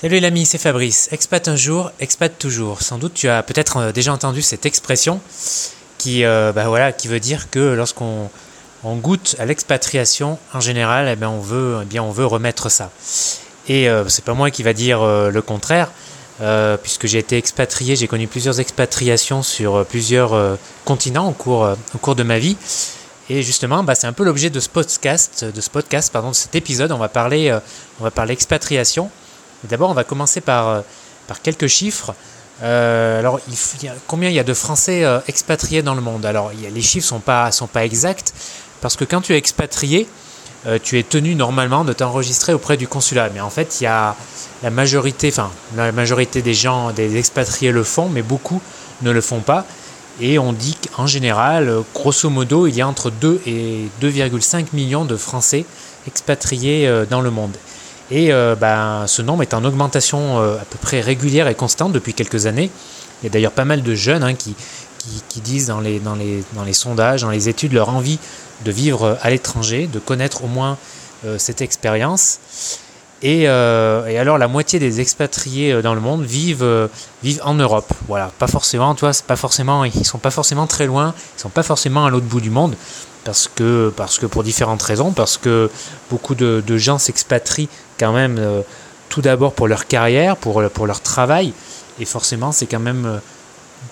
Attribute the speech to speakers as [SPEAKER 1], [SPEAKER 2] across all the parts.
[SPEAKER 1] Salut l'ami, c'est Fabrice. Expat un jour, expat toujours. Sans doute tu as peut-être euh, déjà entendu cette expression qui, euh, bah voilà, qui veut dire que lorsqu'on on goûte à l'expatriation, en général, eh bien, on, veut, eh bien, on veut remettre ça. Et euh, c'est pas moi qui va dire le contraire, puisque j'ai été expatrié, j'ai connu plusieurs expatriations sur plusieurs continents au cours, au cours de ma vie. Et justement, bah, c'est un peu l'objet de ce podcast, de ce podcast, pardon, de cet épisode. On va parler, on va parler expatriation. D'abord, on va commencer par, euh, quelques chiffres. Euh, alors, combien il y a de Français euh, expatriés dans le monde? Alors, les chiffres ne sont pas, sont pas exacts, parce que quand tu es expatrié, tu es tenu normalement de t'enregistrer auprès du consulat. Mais en fait, il y a la majorité, enfin, la majorité des gens, des expatriés le font, mais beaucoup ne le font pas. Et on dit qu'en général, grosso modo, il y a entre 2 et 2,5 millions de Français expatriés dans le monde. Et euh, ben, ce nombre est en augmentation euh, à peu près régulière et constante depuis quelques années. Il y a d'ailleurs pas mal de jeunes hein, qui, disent dans les, sondages, dans les études, leur envie de vivre à l'étranger, de connaître au moins euh, cette expérience. Et, alors la moitié des expatriés dans le monde vivent, vivent en Europe. Voilà, pas forcément, toi, pas forcément, ils sont pas forcément très loin, ils sont pas forcément à l'autre bout du monde, parce que, parce que pour différentes raisons, parce que beaucoup de, gens s'expatrient quand même euh, tout d'abord pour leur carrière, pour, pour leur travail, et forcément c'est quand même euh,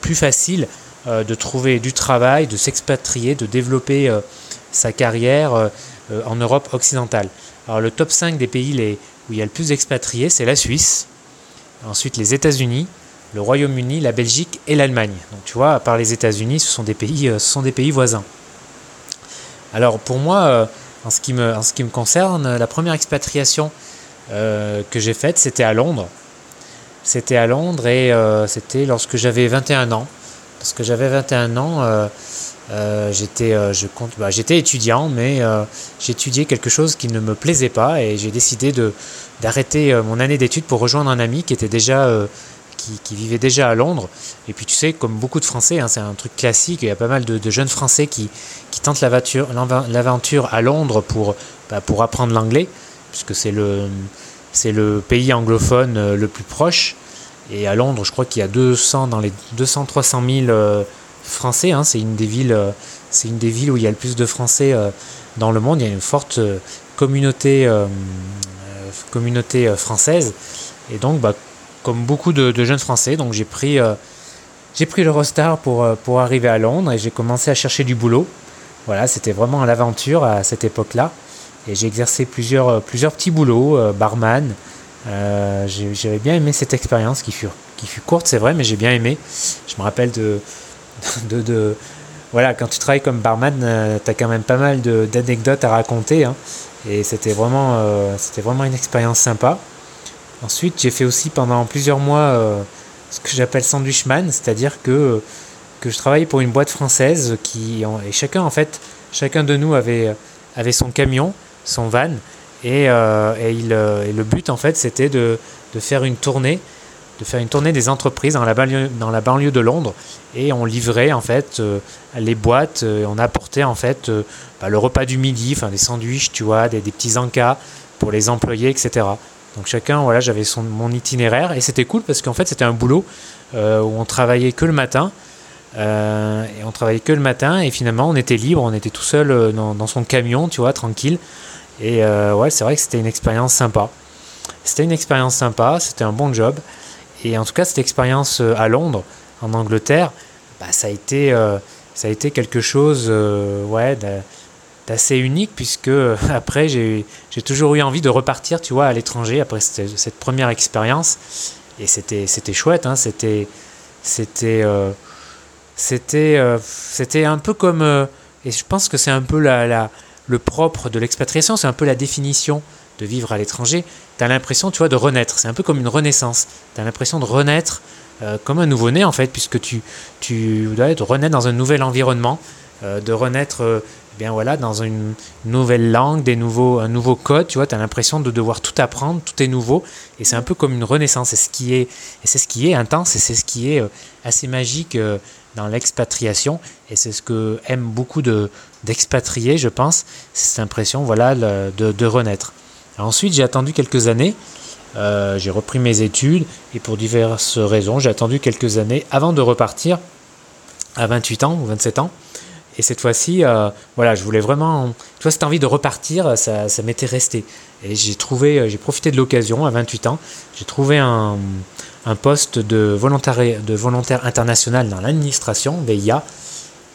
[SPEAKER 1] plus facile euh, de trouver du travail, de s'expatrier, de développer sa carrière en Europe occidentale. Alors le top 5 des pays les, où il y a le plus d'expatriés, c'est la Suisse, ensuite les États-Unis, le Royaume-Uni, la Belgique et l'Allemagne. Donc tu vois, à part les États-Unis, ce sont des pays, ce sont des pays voisins. Alors pour moi, en ce qui me, en ce qui me concerne, la première expatriation euh, que j'ai faite, c'était à Londres. C'était à Londres et euh, c'était lorsque j'avais 21 ans. Parce que j'avais 21 ans, euh, bah, j'étais étudiant, mais j'étudiais quelque chose qui ne me plaisait pas et j'ai décidé d'arrêter mon année d'études pour rejoindre un ami qui était déjà qui, vivait déjà à Londres. Et puis tu sais, comme beaucoup de Français, hein, c'est un truc classique, il y a pas mal de, jeunes Français qui, qui tentent l'aventure, à Londres pour, bah, pour apprendre l'anglais puisque c'est le, le pays anglophone euh, le plus proche. Et à Londres, je crois qu'il y a 200 dans les 200-300 000 Français. Hein. c'est une des villes, euh, une des villes où il y a le plus de Français euh, dans le monde. Il y a une forte communauté, communauté française. Et donc, bah, comme beaucoup de, jeunes Français, donc j'ai pris, j'ai pris l'Eurostar pour, pour arriver à Londres et j'ai commencé à chercher du boulot. Voilà, c'était vraiment l'aventure à cette époque-là. Et j'ai exercé plusieurs, euh, plusieurs petits boulots, euh, barman. Euh, j'avais bien aimé cette expérience qui fut, qui fut courte, c'est vrai, mais j'ai bien aimé. Je me rappelle de, de, voilà, quand tu travailles comme barman, tu as quand même pas mal d'anecdotes à raconter. Hein. et c'était vraiment, c'était vraiment une expérience sympa. Ensuite, j'ai fait aussi pendant plusieurs mois ce que j'appelle sandwichman, c'est-à-dire que, que je travaillais pour une boîte française qui, et chacun en fait, chacun de nous avait, avait son camion son van. Et, euh, euh, et, le but, en fait, c'était de, de, faire une tournée, de faire une tournée des entreprises dans la banlieue, dans la banlieue de Londres. Et on livrait, en fait, euh, les boîtes, on apportait, en fait, bah, le repas du midi, enfin, des sandwichs, tu vois, des, des, petits encas pour les employés, etc. Donc chacun, voilà, j'avais son, mon itinéraire. Et c'était cool parce qu'en fait, c'était un boulot où on travaillait que le matin. et on travaillait que le matin et finalement on était libre, on était tout seul dans, dans son camion, tu vois, tranquille. Et euh, ouais, c'est vrai que c'était une expérience sympa. C'était une expérience sympa, c'était un bon job. Et en tout cas, cette expérience euh, à Londres, en Angleterre, bah, ça, a été, euh, ça a été quelque chose ouais, d'assez unique, puisque après, j'ai toujours eu envie de repartir, tu vois, à l'étranger, après cette, première expérience. Et c'était chouette, hein, c'était c'était c'était un peu comme... et je pense que c'est un peu la, le propre de l'expatriation, c'est un peu la définition de vivre à l'étranger. Tu as l'impression, tu vois, de renaître. C'est un peu comme une renaissance. Tu as l'impression de renaître euh, comme un nouveau-né, en fait, puisque tu, tu dois être renaître dans un nouvel environnement, euh, de renaître euh, bien voilà, dans une nouvelle langue, des nouveaux, un nouveau code. Tu vois, as l'impression de devoir tout apprendre, tout est nouveau. Et c'est un peu comme une renaissance. Et, c'est ce qui est intense et c'est ce qui est assez magique dans l'expatriation. Et c'est ce que aiment beaucoup de, d'expatriés, je pense. Cette impression voilà, de, de renaître. ensuite, j'ai attendu quelques années. j'ai repris mes études et pour diverses raisons, j'ai attendu quelques années avant de repartir à 28 ans ou 27 ans. Et cette fois-ci, voilà, je voulais vraiment. Tu vois, cette envie de repartir, ça, ça m'était resté. Et j'ai trouvé, j'ai profité de l'occasion à 28 ans. J'ai trouvé un, poste de volontaire, de volontaire international dans l'administration, VIA,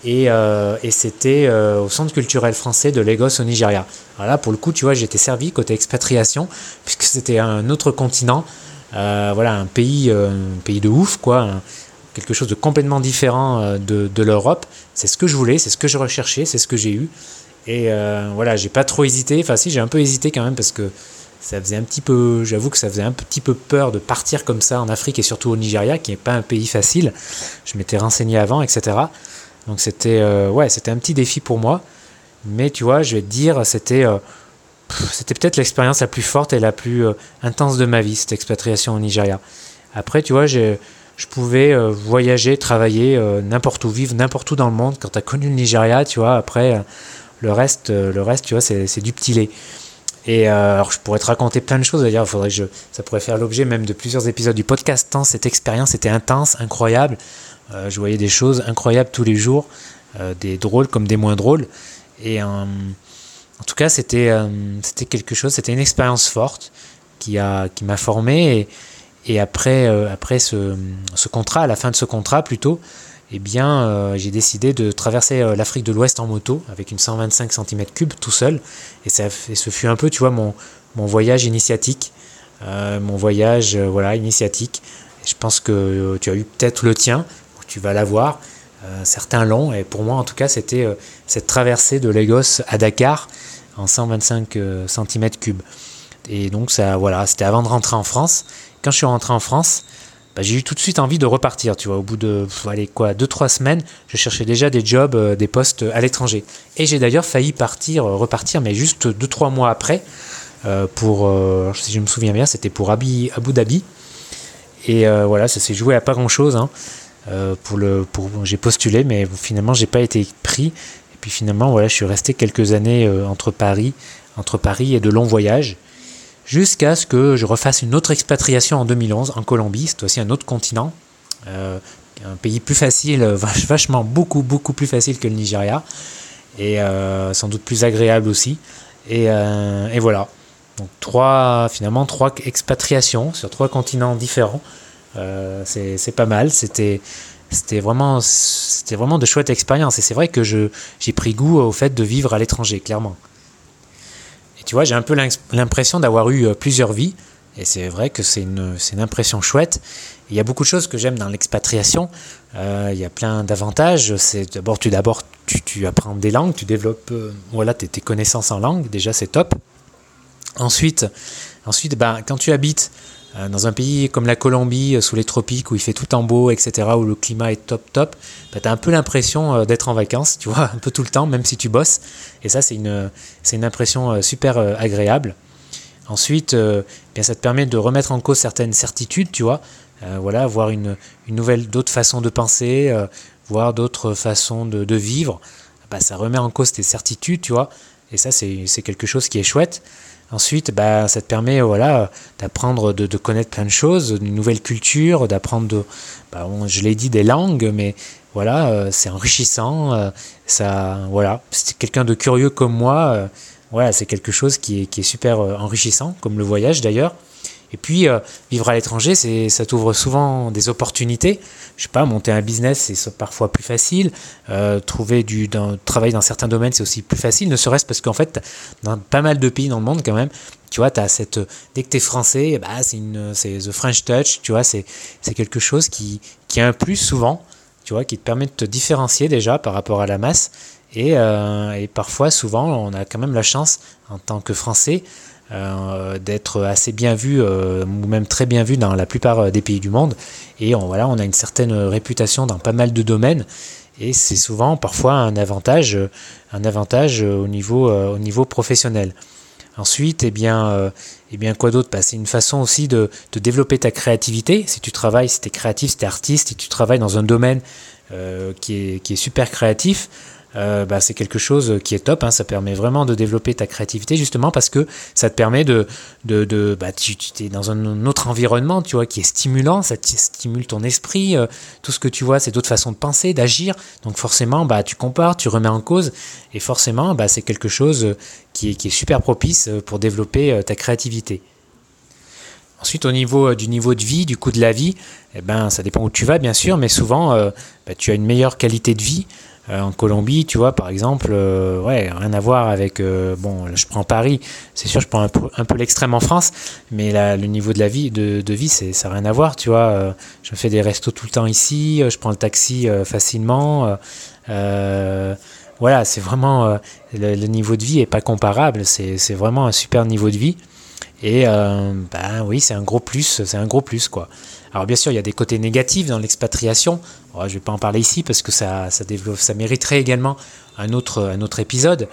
[SPEAKER 1] et, euh, et c'était euh, au Centre culturel français de Lagos au Nigeria. Alors là, pour le coup, tu vois, j'étais servi côté expatriation, puisque c'était un autre continent, euh, voilà, un pays, pays de ouf, quoi, quelque chose de complètement différent de, de l'Europe. C'est ce que je voulais, c'est ce que je recherchais, c'est ce que j'ai eu. Et voilà, j'ai pas trop hésité, enfin si, j'ai un peu hésité quand même, parce que ça faisait un petit peu, j'avoue que ça faisait un petit peu peur de partir comme ça en Afrique et surtout au Nigeria, qui n'est pas un pays facile. Je m'étais renseigné avant, etc. Donc c'était, euh, ouais, c'était un petit défi pour moi. Mais tu vois, je vais te dire, c'était, euh, c'était peut-être l'expérience la plus forte et la plus euh, intense de ma vie, cette expatriation au Nigeria. Après, tu vois, je pouvais voyager, travailler n'importe où, vivre n'importe où dans le monde. Quand tu as connu le Nigeria, tu vois, après, le reste, le reste, tu vois, c'est du petit lait. Et euh, alors je pourrais te raconter plein de choses, d'ailleurs, faudrait que je, ça pourrait faire l'objet même de plusieurs épisodes du podcast, tant cette expérience était intense, incroyable. Euh, je voyais des choses incroyables tous les jours, euh, des drôles comme des moins drôles. Et en tout cas, c'était c'était quelque chose, c'était une expérience forte qui m'a qui formé. Et, et après, après ce, contrat, à la fin de ce contrat plutôt, eh bien, euh, j'ai décidé de traverser euh, l'Afrique de l'Ouest en moto avec une 125 cm3 tout seul. Et, ça, ce fut un peu, tu vois, mon, mon voyage initiatique. Euh, mon voyage, voilà, initiatique. je pense que tu as eu peut-être le tien, tu vas l'avoir. certains l'ont. Et pour moi, en tout cas, c'était cette traversée de Lagos à Dakar en 125 cm3. Et donc, ça, voilà, c'était avant de rentrer en France. Quand je suis rentré en France, bah, j'ai eu tout de suite envie de repartir. Tu vois, au bout de allez, quoi, deux trois semaines, je cherchais déjà des jobs, euh, des postes à l'étranger. Et j'ai d'ailleurs failli partir, euh, repartir, mais juste deux trois mois après, euh, pour, si je me souviens bien, c'était pour Abu, Dhabi. Et voilà, ça s'est joué à pas grand chose. Hein. pour le, pour, j'ai postulé, mais finalement, j'ai pas été pris. Et puis finalement, voilà, je suis resté quelques années entre Paris, entre Paris et de longs voyages jusqu'à ce que je refasse une autre expatriation en 2011 en Colombie, c'est aussi un autre continent, euh, un pays plus facile, vachement beaucoup beaucoup plus facile que le Nigeria, et euh, sans doute plus agréable aussi. Et, euh, et, voilà. Donc trois, finalement trois expatriations sur trois continents différents. c'est pas mal. C'était c'était vraiment c'était vraiment de chouettes expériences. Et c'est vrai que j'ai pris goût au fait de vivre à l'étranger, clairement tu vois, j'ai un peu l'impression d'avoir eu euh, plusieurs vies. Et c'est vrai que c'est une, une, impression chouette. Il y a beaucoup de choses que j'aime dans l'expatriation. Euh, il y a plein d'avantages. C'est d'abord tu d'abord tu, tu, apprends des langues, tu développes euh, voilà tes, connaissances en langue. Déjà c'est top. Ensuite, ensuite ben, quand tu habites dans un pays comme la Colombie, euh, sous les tropiques, où il fait tout en beau, etc., où le climat est top top, bah, tu as un peu l'impression euh, d'être en vacances, tu vois, un peu tout le temps, même si tu bosses. Et ça, c'est une, une impression super agréable. Ensuite, bien, ça te permet de remettre en cause certaines certitudes, tu vois. voilà, voir une, une nouvelle, d'autres façons de penser, voir d'autres façons de, de vivre. Bah, ça remet en cause tes certitudes, tu vois. Et ça, c'est, quelque chose qui est chouette. Ensuite, bah, ça te permet voilà, d'apprendre, de, connaître plein de choses, une nouvelle culture, d'apprendre, bah, je l'ai dit, des langues, mais voilà, euh, c'est enrichissant. Euh, ça, voilà, c'est quelqu'un de curieux comme moi, euh, voilà, c'est quelque chose qui est, qui est super enrichissant, comme le voyage d'ailleurs. Et puis, euh, vivre à l'étranger, c'est, ça t'ouvre souvent des opportunités. Je sais pas, monter un business, c'est parfois plus facile. Euh, trouver du dans, travailler dans certains domaines, c'est aussi plus facile, ne serait-ce parce qu'en fait, dans pas mal de pays dans le monde, quand même, tu vois, as cette, dès que tu es français, bah, c'est the French touch, tu vois, c'est, c'est quelque chose qui, qui a un plus souvent, tu vois, qui te permet de te différencier déjà par rapport à la masse. Et, euh, et parfois, souvent, on a quand même la chance, en tant que Français, euh, d'être assez bien vu euh, ou même très bien vu dans la plupart euh, des pays du monde. Et on, voilà, on a une certaine réputation dans pas mal de domaines. Et c'est souvent parfois un avantage, un avantage au, niveau, au niveau professionnel. Ensuite, eh bien, eh bien quoi d'autre? Bah, C'est une façon aussi de, de, développer ta créativité. Si tu travailles, si tu es créatif, si tu es artiste, si tu travailles dans un domaine qui, est, qui, est, super créatif, euh, bah, c'est quelque chose qui est top. Hein. ça permet vraiment de développer ta créativité justement parce que ça te permet de, de, bah, tu, es dans un autre environnement, tu vois, qui est stimulant, ça stimule ton esprit. Euh, tout ce que tu vois, c'est d'autres façons de penser, d'agir. Donc forcément, bah, tu compares, tu remets en cause, et forcément, bah, c'est quelque chose qui est, qui est super propice pour développer ta créativité. Ensuite, au niveau du niveau de vie, du coût de la vie, eh ben, ça dépend où tu vas, bien sûr, mais souvent, bah, tu as une meilleure qualité de vie. Euh, en Colombie, tu vois, par exemple, euh, ouais, rien à voir avec. Euh, bon, je prends Paris, c'est sûr, je prends un peu, l'extrême en France, mais le niveau de la vie, de, vie, c'est, ça n'a rien à voir, tu vois. je fais des restos tout le temps ici, je prends le taxi facilement. voilà, c'est vraiment. Le, niveau de vie est pas comparable, c'est, vraiment un super niveau de vie. Et ben oui, c'est un gros plus, c'est un gros plus, quoi. Alors bien sûr, il y a des côtés négatifs dans l'expatriation. je ne vais pas en parler ici parce que ça, ça, mériterait également un autre, un autre épisode.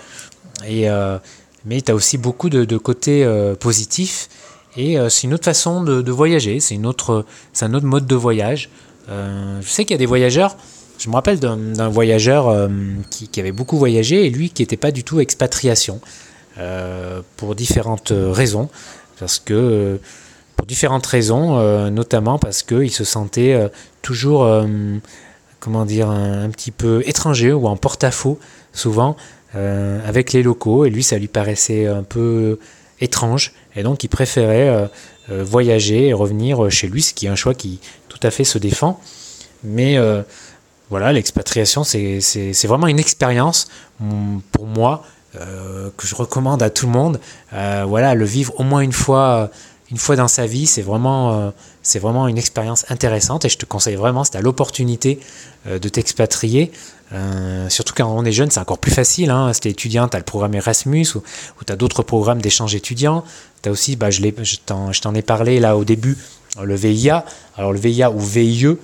[SPEAKER 1] Et, euh, mais tu as aussi beaucoup de, côtés euh, positifs. Et euh, c'est une autre façon de, voyager, c'est, une autre, c'est un autre mode de voyage. je sais qu'il y a des voyageurs, je me rappelle d'un, voyageur qui, qui, avait beaucoup voyagé et lui qui n'était pas du tout expatriation, pour différentes raisons. Parce que pour différentes raisons, euh, notamment parce qu'il se sentait euh, toujours, euh, comment dire, un, petit peu étranger ou en porte-à-faux, souvent, avec les locaux. Et lui, ça lui paraissait un peu étrange. Et donc, il préférait voyager et revenir chez lui, ce qui est un choix qui tout à fait se défend. Mais voilà, l'expatriation, c'est vraiment une expérience pour moi que je recommande à tout le monde. voilà, le vivre au moins une fois une fois dans sa vie, c'est vraiment, euh, c'est vraiment une expérience intéressante et je te conseille vraiment, si tu as l'opportunité euh, de t'expatrier, euh, surtout quand on est jeune, c'est encore plus facile. Hein, si tu es étudiant, tu as le programme Erasmus ou, tu as d'autres programmes d'échange étudiant. Tu as aussi, bah, je, t'en ai parlé là au début, le VIA. Alors le VIA ou VIE,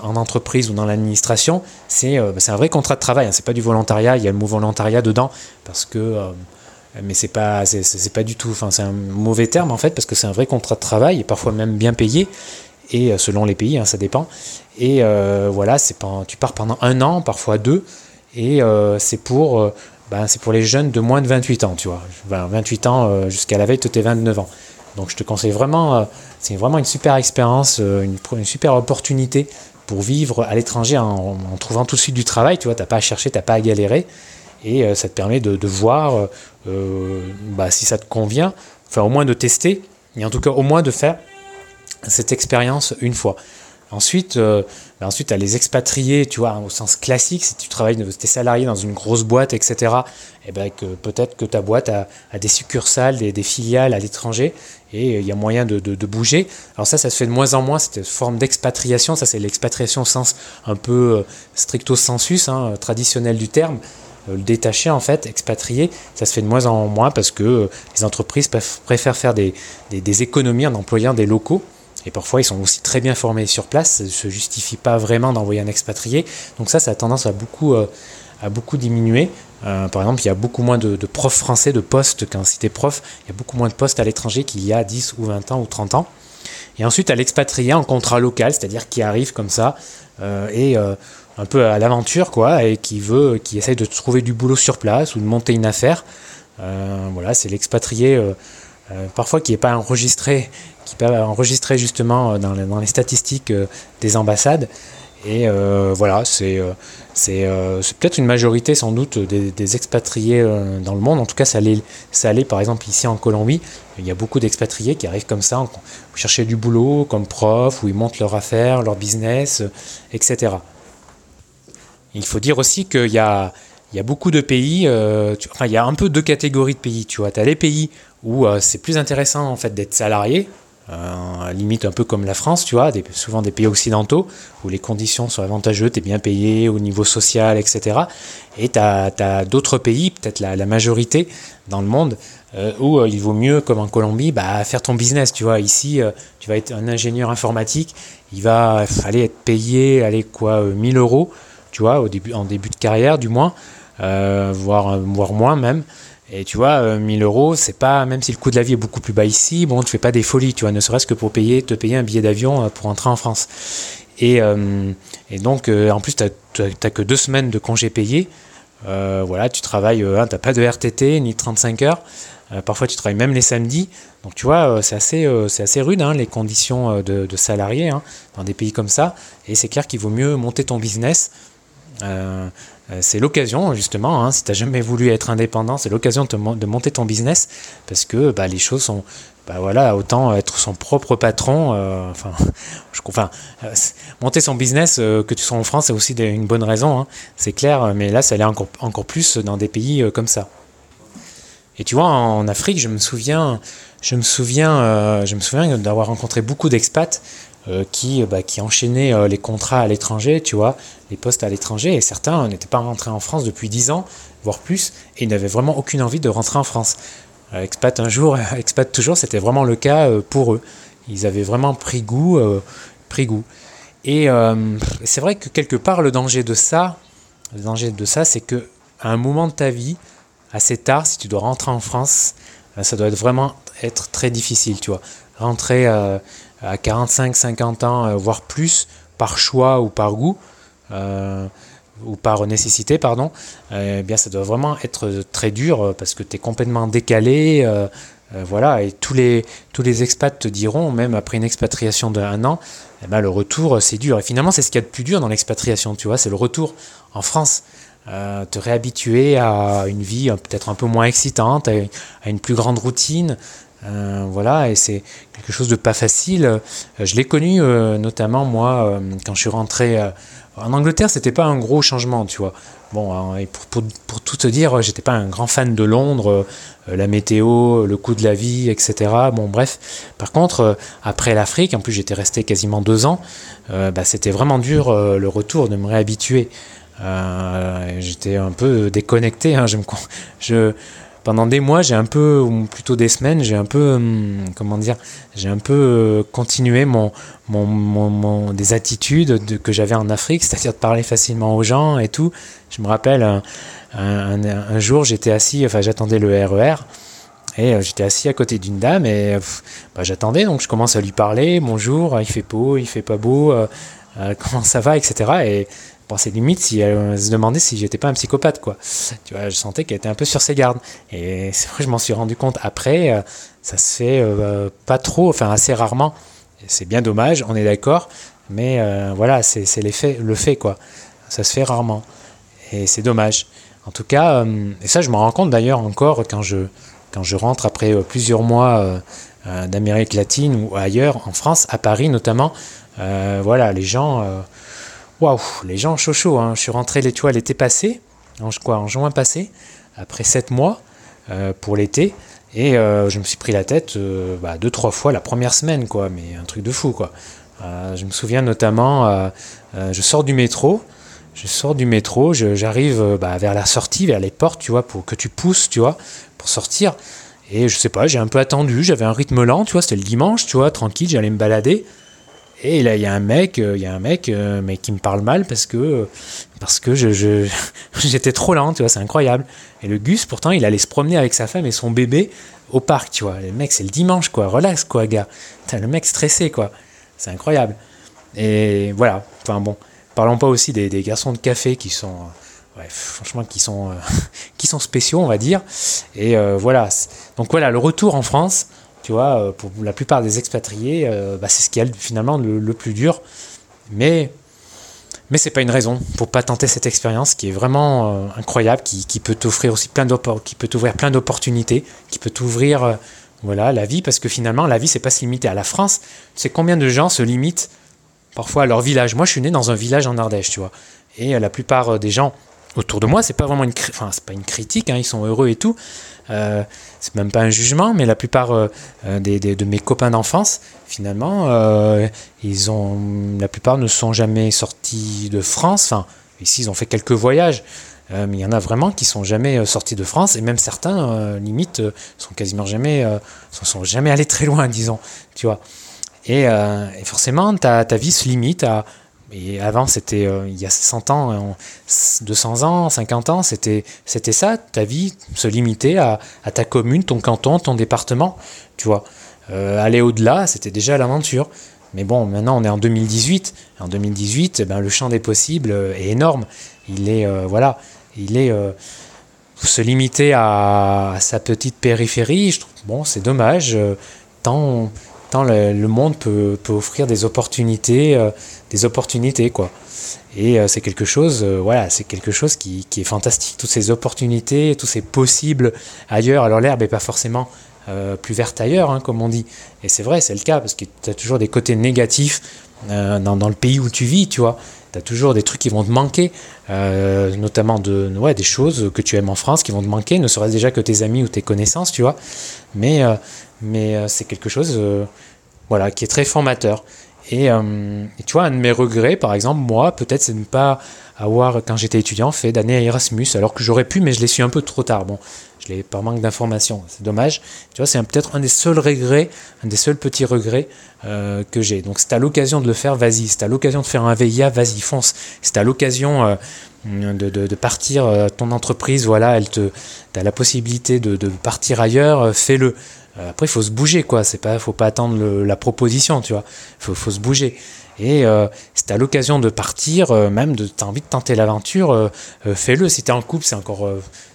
[SPEAKER 1] en entreprise ou dans l'administration, c'est bah, un vrai contrat de travail. Hein, c'est pas du volontariat, il y a le mot volontariat dedans parce que mais c'est pas pas du tout enfin c'est un mauvais terme en fait parce que c'est un vrai contrat de travail parfois même bien payé et euh, selon les pays hein, ça dépend. Et euh, voilà c'est tu pars pendant un an parfois deux et euh, c'est pour ben, c'est pour les jeunes de moins de 28 ans tu vois. 28 ans jusqu'à la veille de tes 29 ans. Donc je te conseille vraiment c'est vraiment une super expérience une, super opportunité pour vivre à l'étranger en, en, trouvant tout de suite du travail tu vois. T'as pas à chercher t'as pas à galérer et euh, ça te permet de, voir euh, euh, bah, si ça te convient, enfin au moins de tester, et en tout cas au moins de faire cette expérience une fois. Ensuite, bah, ensuite, as les expatriés, tu vois, au sens classique, si tu travailles, tu es salarié dans une grosse boîte, etc., et ben que peut-être que ta boîte a, des succursales, des, filiales à l'étranger, et il y a moyen de, bouger. Alors ça, ça se fait de moins en moins, cette forme d'expatriation, ça c'est l'expatriation au sens un peu stricto sensus, hein, traditionnel du terme, euh, le détacher en fait, expatrier, ça se fait de moins en moins parce que euh, les entreprises préfèrent faire des, économies en employant des locaux. Et parfois, ils sont aussi très bien formés sur place. Ça ne se justifie pas vraiment d'envoyer un expatrié. Donc ça, ça a tendance à beaucoup, euh, à beaucoup diminuer. par exemple, il y a beaucoup moins de, profs français, de postes, quand si prof, il y a beaucoup moins de postes à l'étranger qu'il y a 10 ou 20 ans ou 30 ans. Et ensuite, à l'expatrié en contrat local, c'est-à-dire qui arrive comme ça et un peu à l'aventure, quoi, et qui veut, qui essaye de trouver du boulot sur place ou de monter une affaire. Euh, voilà, c'est l'expatrié, euh, euh, parfois qui n'est pas enregistré, qui n'est pas enregistré justement dans dans les statistiques des ambassades. Et voilà, c'est c'est peut-être une majorité sans doute des, expatriés dans le monde. En tout cas, ça allait, ça allait par exemple ici en Colombie. Il y a beaucoup d'expatriés qui arrivent comme ça, chercher du boulot comme prof, où ils montent leur affaire, leur business, etc. Il faut dire aussi qu'il y a, il y a beaucoup de pays, euh, enfin il y a un peu deux catégories de pays. Tu vois, tu as les pays où euh, c'est plus intéressant en fait d'être salarié, euh, limite un peu comme la France, tu vois, souvent des pays occidentaux où les conditions sont avantageuses, tu es bien payé au niveau social, etc. Et tu as, d'autres pays, peut-être la, majorité dans le monde, où il vaut mieux, comme en Colombie, bah, faire ton business. Tu vois, ici, tu vas être un ingénieur informatique, il va aller être payé, allez, quoi, 1000 euros tu vois, au début, en début de carrière du moins, euh, voire, voire moins même. Et tu vois, 1000 euh, euros, c'est pas, même si le coût de la vie est beaucoup plus bas ici, bon, tu fais pas des folies, tu vois, ne serait-ce que pour payer, te payer un billet d'avion euh, pour entrer en France. Et, et donc, en plus, tu n'as que deux semaines de congés payés. voilà, tu travailles, hein, tu n'as pas de RTT ni 35 heures. parfois, tu travailles même les samedis. Donc, tu vois, c'est assez, assez rude, hein, les conditions de, de salariés hein, dans des pays comme ça. Et c'est clair qu'il vaut mieux monter ton business. C'est l'occasion, justement, si tu n'as jamais voulu être indépendant, c'est l'occasion de, monter ton business parce que bah, les choses sont, bah voilà, autant être son propre patron. Euh, enfin, je, enfin euh, monter son business, euh, que tu sois en France, c'est aussi une bonne raison, hein, c'est clair. Mais là, ça allait encore, encore plus dans des pays comme ça. Et tu vois, en Afrique, je me souviens, je me souviens, je me souviens d'avoir rencontré beaucoup d'expats qui, bah, qui enchaînaient les contrats à l'étranger, tu vois, les postes à l'étranger, et certains n'étaient pas rentrés en France depuis 10 ans, voire plus, et n'avaient vraiment aucune envie de rentrer en France. Euh, expat un jour, expat toujours, c'était vraiment le cas euh, pour eux. Ils avaient vraiment pris goût, euh, pris goût. Et c'est vrai que quelque part, le danger de ça, le danger de ça, c'est que à un moment de ta vie, assez tard, si tu dois rentrer en France, ça doit être vraiment être très difficile, tu vois. Rentrer à 45, 50 ans, voire plus, par choix ou par goût, ou par nécessité, pardon, eh bien ça doit vraiment être très dur euh, parce que tu es complètement décalé. Euh, euh, voilà, et tous les, tous les expats te diront, même après une expatriation d'un an, eh ben, le retour c'est dur. Et finalement, c'est ce qu'il y a de plus dur dans l'expatriation, tu vois, c'est le retour en France. te réhabituer à une vie peut-être un peu moins excitante, à une plus grande routine, voilà, et c'est quelque chose de pas facile. je l'ai connu notamment moi quand je suis rentré en Angleterre, c'était pas un gros changement, tu vois. Bon, hein, et pour, pour, tout te dire, j'étais pas un grand fan de Londres, euh, la météo, le coût de la vie, etc. Bon, bref. Par contre, euh, après l'Afrique, en plus j'étais resté quasiment deux ans, euh, bah, c'était vraiment dur le retour de me réhabituer. j'étais un peu déconnecté. Hein, je me, je, pendant des mois, j'ai un peu, ou plutôt des semaines, j'ai un peu, hum, comment dire, j'ai un peu euh, continué mon, mon, des attitudes que j'avais en Afrique, c'est-à-dire de parler facilement aux gens et tout. Je me rappelle, un, jour, j'étais assis, enfin, j'attendais le RER. E et euh, j'étais assis à côté d'une dame et bah, j'attendais, donc je commence à lui parler, bonjour, il fait beau, il fait pas beau, euh, comment ça va, etc. Et C'est limite si elle se demandait si j'étais pas un psychopathe, quoi. Tu vois, je sentais qu'elle était un peu sur ses gardes. Et c'est vrai je m'en suis rendu compte après, euh, ça se fait euh, pas trop, enfin assez rarement. C'est bien dommage, on est d'accord, mais euh, voilà, c'est le fait, quoi. Ça se fait rarement. Et c'est dommage. En tout cas, et ça, je me rends compte d'ailleurs encore quand je, quand je rentre après plusieurs mois d'Amérique latine ou ailleurs, en France, à Paris notamment. voilà, les gens waouh, les gens chaud chaud. Hein. Je suis rentré, tu l'été passé, en, juin passé, après sept mois euh, pour l'été. Et euh, je me suis pris la tête euh, bah, deux, trois fois la première semaine, quoi, mais un truc de fou, quoi. je me souviens notamment, je sors du métro, je sors du métro, j'arrive bah, vers la sortie, vers les portes, tu vois, pour que tu pousses, tu vois, pour sortir. Et je sais pas, j'ai un peu attendu, j'avais un rythme lent, tu vois, c'était le dimanche, tu vois, tranquille, j'allais me balader. Et là, il y a un mec, euh, il y a un mec, euh, mais qui me parle mal parce que parce que je, j'étais trop lent, tu vois, c'est incroyable. Et le Gus, pourtant, il allait se promener avec sa femme et son bébé au parc, tu vois. Le mec, c'est le dimanche, quoi. Relax, quoi, gars. T'as le mec stressé, quoi. C'est incroyable. Et voilà. Enfin bon, parlons pas aussi des, garçons de café qui sont, euh, franchement, qui sont, qui sont spéciaux, on va dire. Et voilà. Donc voilà, le retour en France. Tu vois, euh, pour la plupart des expatriés, euh, bah, c'est ce qui est finalement le, plus dur. Mais, mais ce n'est pas une raison pour pas tenter cette expérience qui est vraiment euh, incroyable, qui, peut t'offrir aussi plein qui peut t'ouvrir plein d'opportunités, qui peut t'ouvrir voilà, la vie, parce que finalement, la vie, c'est pas se limiter à la France. Tu sais combien de gens se limitent parfois à leur village? Moi, je suis né dans un village en Ardèche, tu vois. Et la plupart des gens autour de moi, c'est pas vraiment une, enfin, pas une critique, hein, ils sont heureux et tout. Euh, c'est même pas un jugement, mais la plupart euh, euh, des, de mes copains d'enfance, finalement, ils ont, la plupart ne sont jamais sortis de France. Enfin, ici, ils ont fait quelques voyages. mais il y en a vraiment qui sont jamais sortis de France et même certains limite sont quasiment jamais sont, jamais allés très loin disons tu vois et, et forcément ta, ta vie se limite à, et avant, c'était euh, il y a 100 ans, 200 ans, 50 ans, c'était c'était ça, ta vie se limitait à, ta commune, ton canton, ton département, tu vois. Euh, aller au-delà, c'était déjà l'aventure. Mais bon, maintenant on est en 2018. En 2018, eh ben, le champ des possibles euh, est énorme. Il est voilà. il est se limiter à, sa petite périphérie, je trouve, bon, c'est dommage. tant, le, monde peut, peut, offrir des opportunités, des opportunités quoi. Et c'est quelque chose, voilà, c'est quelque chose qui, qui, est fantastique. Toutes ces opportunités, tous ces possibles ailleurs. Alors l'herbe n'est pas forcément euh, plus verte ailleurs, hein, comme on dit. Et c'est vrai, c'est le cas, parce que tu as toujours des côtés négatifs euh, dans, le pays où tu vis, tu vois. Tu as toujours des trucs qui vont te manquer, euh, notamment de, ouais, des choses que tu aimes en France qui vont te manquer, ne serait-ce déjà que tes amis ou tes connaissances, tu vois. Mais, mais c'est quelque chose voilà, qui est très formateur. Et, tu vois, un de mes regrets, par exemple, moi, peut-être, c'est de ne pas avoir, quand j'étais étudiant, fait d'année Erasmus, alors que j'aurais pu, mais je l'ai su un peu trop tard. Bon, je l'ai par manque d'informations, c'est dommage. Tu vois, c'est peut-être un des seuls regrets, un des seuls petits regrets euh, que j'ai. Donc, c'est à l'occasion de le faire, vas-y. C'est à l'occasion de faire un VIA, vas-y, fonce. C'est à l'occasion euh, de, de, partir euh, ton entreprise, voilà, elle te, as la possibilité de, de partir ailleurs, fais-le. Après, il faut se bouger, quoi. C'est pas, faut pas attendre la proposition, tu vois. Faut, faut se bouger. Et euh, c'est à l'occasion de partir, euh, même de t'as envie de tenter l'aventure, euh, fais-le. Si tu es en couple, c'est encore,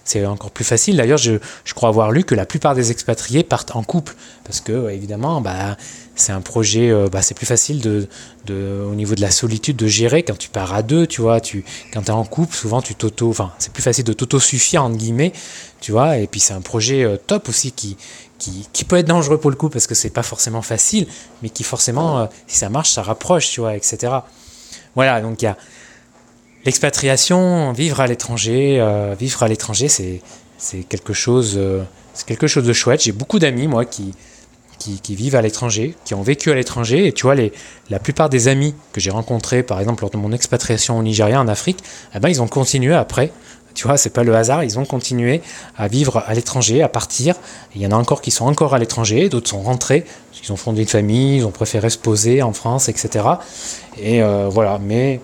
[SPEAKER 1] c'est encore plus facile. D'ailleurs, je, je, crois avoir lu que la plupart des expatriés partent en couple. Parce que, évidemment, bah, c'est un projet, bah, c'est plus facile de, de, au niveau de la solitude de gérer quand tu pars à deux, tu vois. Tu, quand tu es en couple, souvent, tu t'auto, enfin, c'est plus facile de t'auto-suffire, entre guillemets, tu vois. Et puis, c'est un projet top aussi qui, qui, peut être dangereux pour le coup parce que c'est pas forcément facile, mais qui forcément, euh, si ça marche, ça rapproche, tu vois, etc. Voilà, donc il y a l'expatriation, vivre à l'étranger, euh, vivre à l'étranger, c'est c'est quelque chose, euh, c'est quelque chose de chouette. J'ai beaucoup d'amis moi qui, qui, vivent à l'étranger, qui ont vécu à l'étranger, et tu vois les la plupart des amis que j'ai rencontrés, par exemple lors de mon expatriation au Nigeria, en Afrique, eh ben, ils ont continué après tu vois, c'est pas le hasard, ils ont continué à vivre à l'étranger, à partir. Il y en a encore qui sont encore à l'étranger, d'autres sont rentrés, ils ont fondé une famille, ils ont préféré se poser en France, etc. Et euh, voilà, mais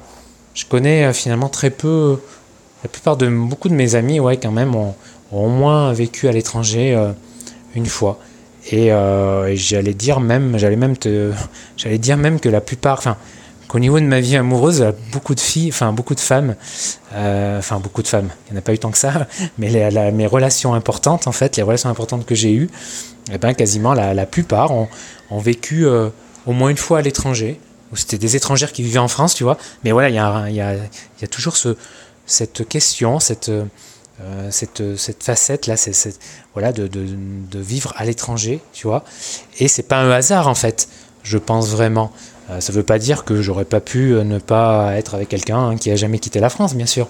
[SPEAKER 1] je connais euh, finalement très peu, la plupart de beaucoup de mes amis, ouais, quand même, ont, au moins vécu à l'étranger euh, une fois. Et, j'allais dire même, j'allais même te, j'allais dire même que la plupart, qu'au niveau de ma vie amoureuse, beaucoup de filles, enfin beaucoup de femmes, euh, enfin beaucoup de femmes, il n'y en a pas eu tant que ça, mais mes relations importantes, en fait, les relations importantes que j'ai eues, eh ben, quasiment la, plupart ont, vécu euh, au moins une fois à l'étranger, c'était des étrangères qui vivaient en France, tu vois, mais voilà, il y a, toujours ce, cette question, cette, euh, cette, cette facette-là, voilà, de, de, de vivre à l'étranger, tu vois, et c'est pas un hasard, en fait, je pense vraiment. Euh, ça ne veut pas dire que j'aurais pas pu euh, ne pas être avec quelqu'un hein, qui a jamais quitté la France, bien sûr,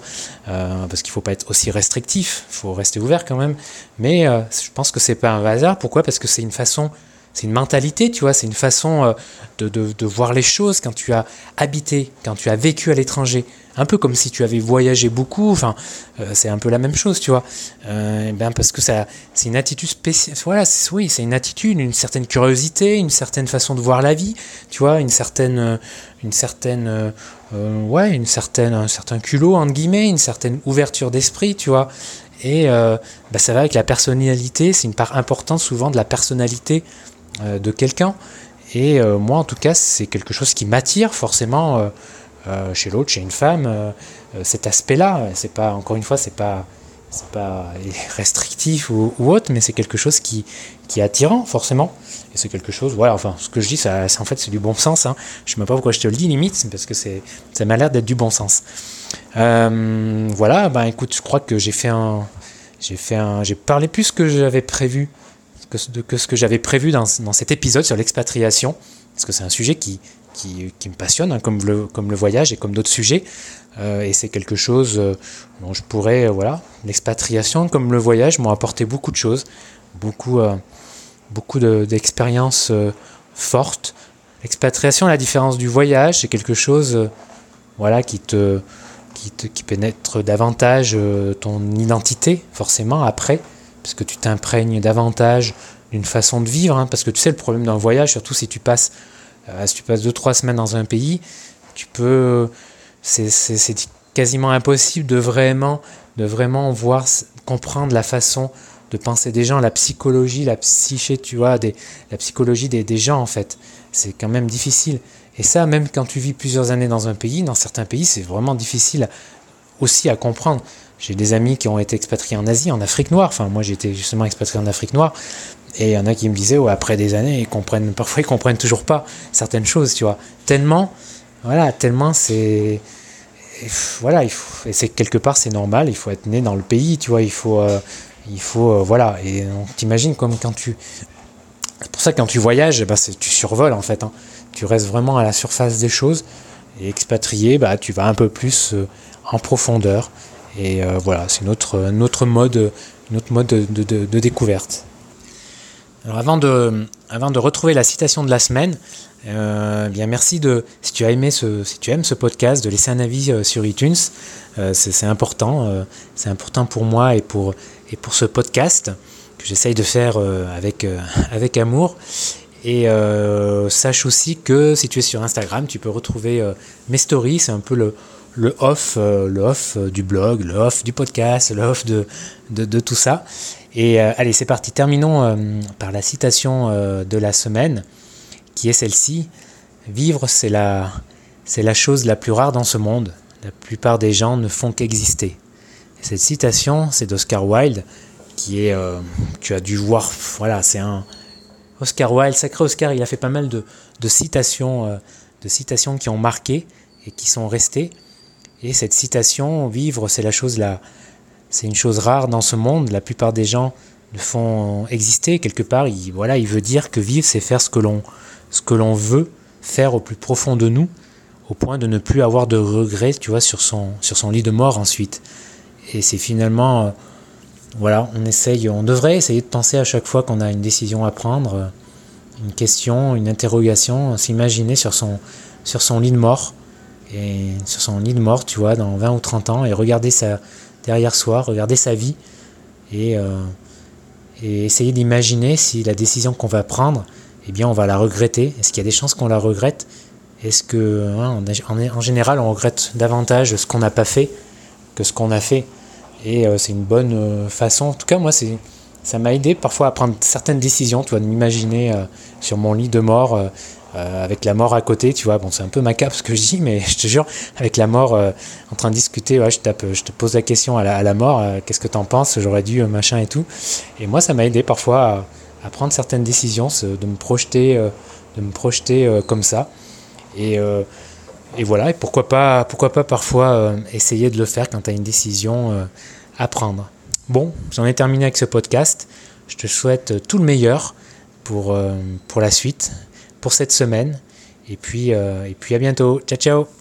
[SPEAKER 1] euh, parce qu'il faut pas être aussi restrictif, il faut rester ouvert quand même. Mais je pense que c'est pas un hasard. Pourquoi? Parce que c'est une façon, c'est une mentalité, tu vois, c'est une façon de, de, de, voir les choses quand tu as habité, quand tu as vécu à l'étranger un peu comme si tu avais voyagé beaucoup. Enfin, euh, c'est un peu la même chose, tu vois. Euh, ben parce que ça, c'est une attitude spéciale. Voilà, oui, c'est une attitude, une certaine curiosité, une certaine façon de voir la vie, tu vois, une certaine, euh, une certaine, ouais, une certaine, un certain culot entre guillemets, une certaine ouverture d'esprit, tu vois. Et ben ça va avec la personnalité. C'est une part importante souvent de la personnalité de quelqu'un. Et moi, en tout cas, c'est quelque chose qui m'attire forcément euh, chez l'autre, chez une femme, euh, euh, cet aspect-là. C'est pas, encore une fois, c'est pas, c'est pas restrictif ou, autre, mais c'est quelque chose qui, qui est attirant, forcément. Et c'est quelque chose, voilà, enfin, ce que je dis, ça, en fait, c'est du bon sens. Hein. Je ne sais même pas pourquoi je te le dis, limite, parce que c'est, ça m'a l'air d'être du bon sens. voilà, ben écoute, je crois que j'ai fait un. J'ai fait un. J'ai parlé plus que j'avais prévu, que, ce que j'avais prévu dans, cet épisode sur l'expatriation, parce que c'est un sujet qui, me passionne, hein, comme, le, comme le voyage et comme d'autres sujets. Euh, et c'est quelque chose euh, dont je pourrais, euh, voilà, l'expatriation comme le voyage m'ont apporté beaucoup de choses, beaucoup, beaucoup d'expériences fortes. L'expatriation, à la différence du voyage, c'est quelque chose, voilà, qui te, qui, te, qui pénètre davantage ton identité, forcément, après, parce que tu t'imprègnes davantage d'une façon de vivre, hein, parce que tu sais, le problème d'un voyage, surtout si tu passes euh, si tu passes 2-3 semaines dans un pays, tu peux. C'est quasiment impossible de vraiment, de vraiment voir, comprendre la façon de penser des gens, la psychologie, la psyché, tu vois, des, la psychologie des, des gens en fait. C'est quand même difficile. Et ça, même quand tu vis plusieurs années dans un pays, dans certains pays, c'est vraiment difficile aussi à comprendre. J'ai des amis qui ont été expatriés en Asie, en Afrique noire. Enfin, moi, été justement expatrié en Afrique noire. Et il y en a qui me disaient, ouais, après des années, ils comprennent, parfois ils comprennent toujours pas certaines choses, tu vois. Tellement, voilà, tellement c'est, voilà, il faut, et c'est quelque part c'est normal, il faut être né dans le pays, tu vois, il faut, euh, il faut, euh, voilà. Et on t'imagine comme quand tu, c'est pour ça que quand tu voyages, bah, tu survoles en fait. Hein. Tu restes vraiment à la surface des choses. Et expatrié, bah, tu vas un peu plus euh, en profondeur. Et euh, voilà, c'est notre, notre mode, notre mode de, de, découverte. Alors avant de, avant de retrouver la citation de la semaine, euh, bien merci de si tu as aimé ce si tu aimes ce podcast de laisser un avis sur iTunes c'est important c'est important pour moi et pour et pour ce podcast que j'essaye de faire avec avec amour et euh, sache aussi que si tu es sur Instagram, tu peux retrouver euh, mes stories. C'est un peu le, le off, euh, le off du blog, le off du podcast, le off de, de, de tout ça. Et allez, c'est parti. Terminons par la citation de la semaine, qui est celle-ci. Vivre, c'est la, c'est la chose la plus rare dans ce monde. La plupart des gens ne font qu'exister. cette citation, c'est d'Oscar Wilde, qui est, tu as dû voir, voilà, c'est un, Oscar Wilde, sacré Oscar, il a fait pas mal de, citations, euh, de citations qui ont marqué et qui sont restées. Et cette citation, vivre, c'est la chose là, c'est une chose rare dans ce monde. La plupart des gens le font exister quelque part. Il, voilà, il veut dire que vivre, c'est faire ce que l'on, veut faire au plus profond de nous, au point de ne plus avoir de regrets, tu vois, sur son, sur son lit de mort ensuite. Et c'est finalement euh, voilà, on essaye, on devrait essayer de penser à chaque fois qu'on a une décision à prendre, une question, une interrogation, s'imaginer sur son lit de mort, et sur son lit de mort, tu vois, dans 20 ou 30 ans, et regarder sa, derrière soi, regarder sa vie, et, euh, et essayer d'imaginer si la décision qu'on va prendre, eh bien, on va la regretter. Est-ce qu'il y a des chances qu'on la regrette? Est-ce que, hein, en général, on regrette davantage ce qu'on n'a pas fait que ce qu'on a fait? Et euh, c'est une bonne euh, façon. En tout cas, moi, c'est ça m'a aidé parfois à prendre certaines décisions, tu vois, de m'imaginer sur mon lit de mort, avec la mort à côté, tu vois. Bon, c'est un peu macabre ce que je dis, mais je te jure, avec la mort en train de discuter, ouais, je, te pose la question à la, mort, qu'est-ce que t'en penses, j'aurais dû, machin et tout. Et moi, ça m'a aidé parfois à, prendre certaines décisions, de me projeter, de me projeter comme ça. Et, voilà, et pourquoi pas, pourquoi pas parfois essayer de le faire quand tu as une décision à prendre. Bon, j'en ai terminé avec ce podcast. Je te souhaite tout le meilleur pour, euh, pour la suite, pour cette semaine. Et puis, euh, et puis à bientôt. Ciao, ciao